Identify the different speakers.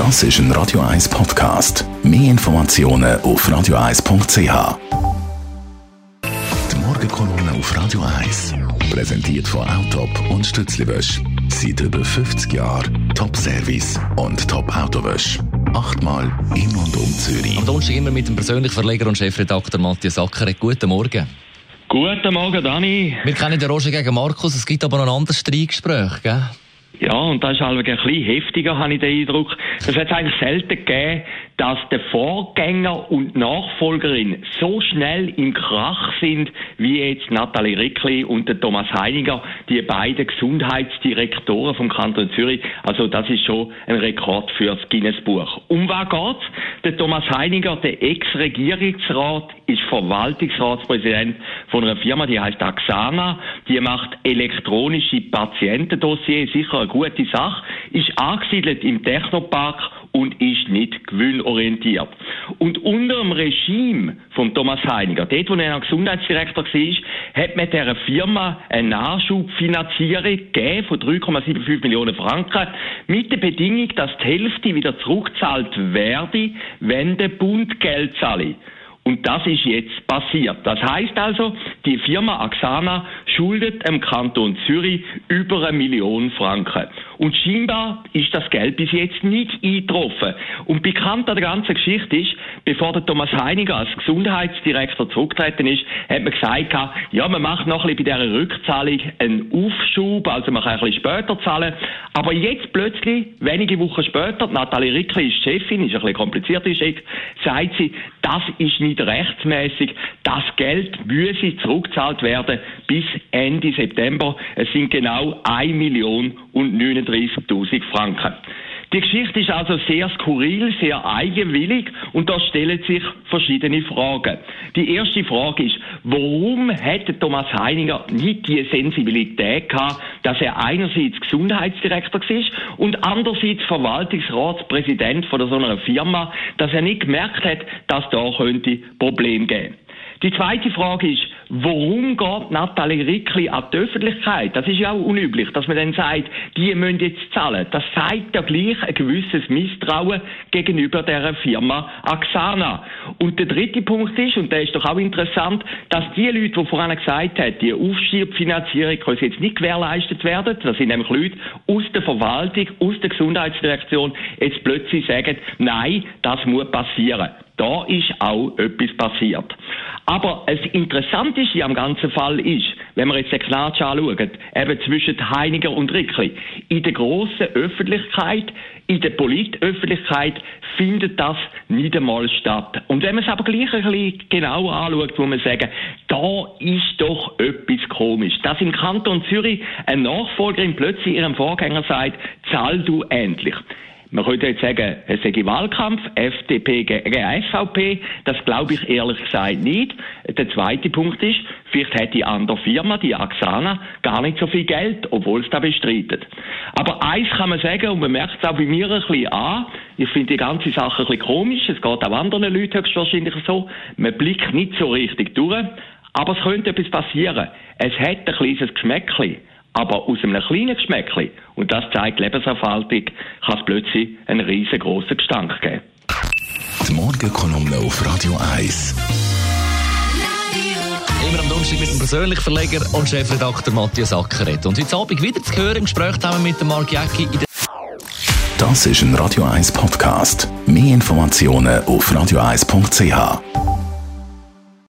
Speaker 1: Das ist ein Radio 1 Podcast. Mehr Informationen auf radio1.ch. Die Morgenkolonne auf Radio 1 präsentiert von Autop und Stützliwösch. Seit über 50 Jahren Top-Service und Top-Autowösch. Achtmal in und um Zürich.
Speaker 2: Am Donnerstag immer mit dem persönlichen Verleger und Chefredakteur Matthias Ackeret. Guten Morgen.
Speaker 3: Guten Morgen, Dani.
Speaker 2: Wir kennen den Roger gegen Markus, es gibt aber noch ein anderes Streitgespräch, gell?
Speaker 3: Ja, und das ist halt ein bisschen heftiger, habe ich den Eindruck. Das hat es eigentlich selten gegeben, dass der Vorgänger und Nachfolgerin so schnell im Krach sind, wie jetzt Nathalie Rickli und der Thomas Heiniger, die beiden Gesundheitsdirektoren vom Kanton Zürich. Also das ist schon ein Rekord fürs Guinness-Buch. Um was geht's? Der Thomas Heiniger, der Ex-Regierungsrat, ist Verwaltungsratspräsident von einer Firma, die heißt Axana. Die macht elektronische Patientendossiers, sicher eine gute Sache, ist angesiedelt im Technopark und ist nicht gewinnorientiert. Und unter dem Regime von Thomas Heiniger, dort wo er Gesundheitsdirektor war, hat man dieser Firma eine Nachschubfinanzierung gegeben von 3,75 Millionen Franken mit der Bedingung, dass die Hälfte wieder zurückzahlt werde, wenn der Bund Geld zahle. Und das ist jetzt passiert. Das heißt also, die Firma Axana schuldet im Kanton Zürich über eine Million Franken. Und scheinbar ist das Geld bis jetzt nicht eingetroffen. Und bekannt an der ganzen Geschichte ist, bevor der Thomas Heiniger als Gesundheitsdirektor zurückgetreten ist, hat man gesagt, ja, man macht noch ein bisschen bei dieser Rückzahlung einen Aufschub, also man kann ein bisschen später zahlen. Aber jetzt plötzlich, wenige Wochen später, Nathalie Rickli ist Chefin, ist ein bisschen kompliziert, sagt sie, das ist nicht rechtsmäßig, das Geld müsse zurückgezahlt werden bis Ende September. Es sind genau 1 Million und 39.000 Franken. Die Geschichte ist also sehr skurril, sehr eigenwillig und da stellen sich verschiedene Fragen. Die erste Frage ist, warum hätte Thomas Heininger nicht die Sensibilität gehabt, dass er einerseits Gesundheitsdirektor war und andererseits Verwaltungsratspräsident von so einer Firma, dass er nicht gemerkt hat, dass da könnte Probleme geben. Die zweite Frage ist, warum geht Nathalie Rickli an die Öffentlichkeit? Das ist ja auch unüblich, dass man dann sagt, die müssen jetzt zahlen. Das zeigt ja gleich ein gewisses Misstrauen gegenüber der Firma Axana. Und der dritte Punkt ist, und der ist doch auch interessant, dass die Leute, die vorhin gesagt haben, die Aufschiebfinanzierung kann jetzt nicht gewährleistet werden, das sind nämlich Leute aus der Verwaltung, aus der Gesundheitsdirektion, jetzt plötzlich sagen, nein, das muss passieren. Da ist auch etwas passiert. Aber das Interessante am ganzen Fall ist, wenn wir jetzt den Knatsch anschauen, eben zwischen Heiniger und Rickli, in der grossen Öffentlichkeit, in der Politöffentlichkeit findet das nicht einmal statt. Und wenn man es aber gleich ein bisschen genauer anschaut, muss man sagen, da ist doch etwas komisch. Dass im Kanton Zürich eine Nachfolgerin plötzlich ihrem Vorgänger sagt, zahl du endlich. Man könnte jetzt sagen, es sei Wahlkampf, FDP gegen SVP. Das glaube ich ehrlich gesagt nicht. Der zweite Punkt ist, vielleicht hat die andere Firma, die Axana, gar nicht so viel Geld, obwohl es da bestreitet. Aber eins kann man sagen, und man merkt es auch bei mir ein bisschen an, ich finde die ganze Sache ein bisschen komisch, es geht auch anderen Leuten höchstwahrscheinlich so, man blickt nicht so richtig durch, aber es könnte etwas passieren. Es hat ein kleines Geschmäckchen. Aber aus einem kleinen Geschmäckchen, und das zeigt Lebenserfahrung, kann es plötzlich einen riesengroßen Gestank geben.
Speaker 1: Die Morgenkolumne auf Radio 1.
Speaker 2: Immer am Donnerstag mit dem persönlichen Verleger und Chefredakteur Matthias Ackeret. Und heute Abend wieder zu hören im Gespräch zusammen mit dem Mark Jäcki.
Speaker 1: Das ist ein Radio 1 Podcast. Mehr Informationen auf radio1.ch.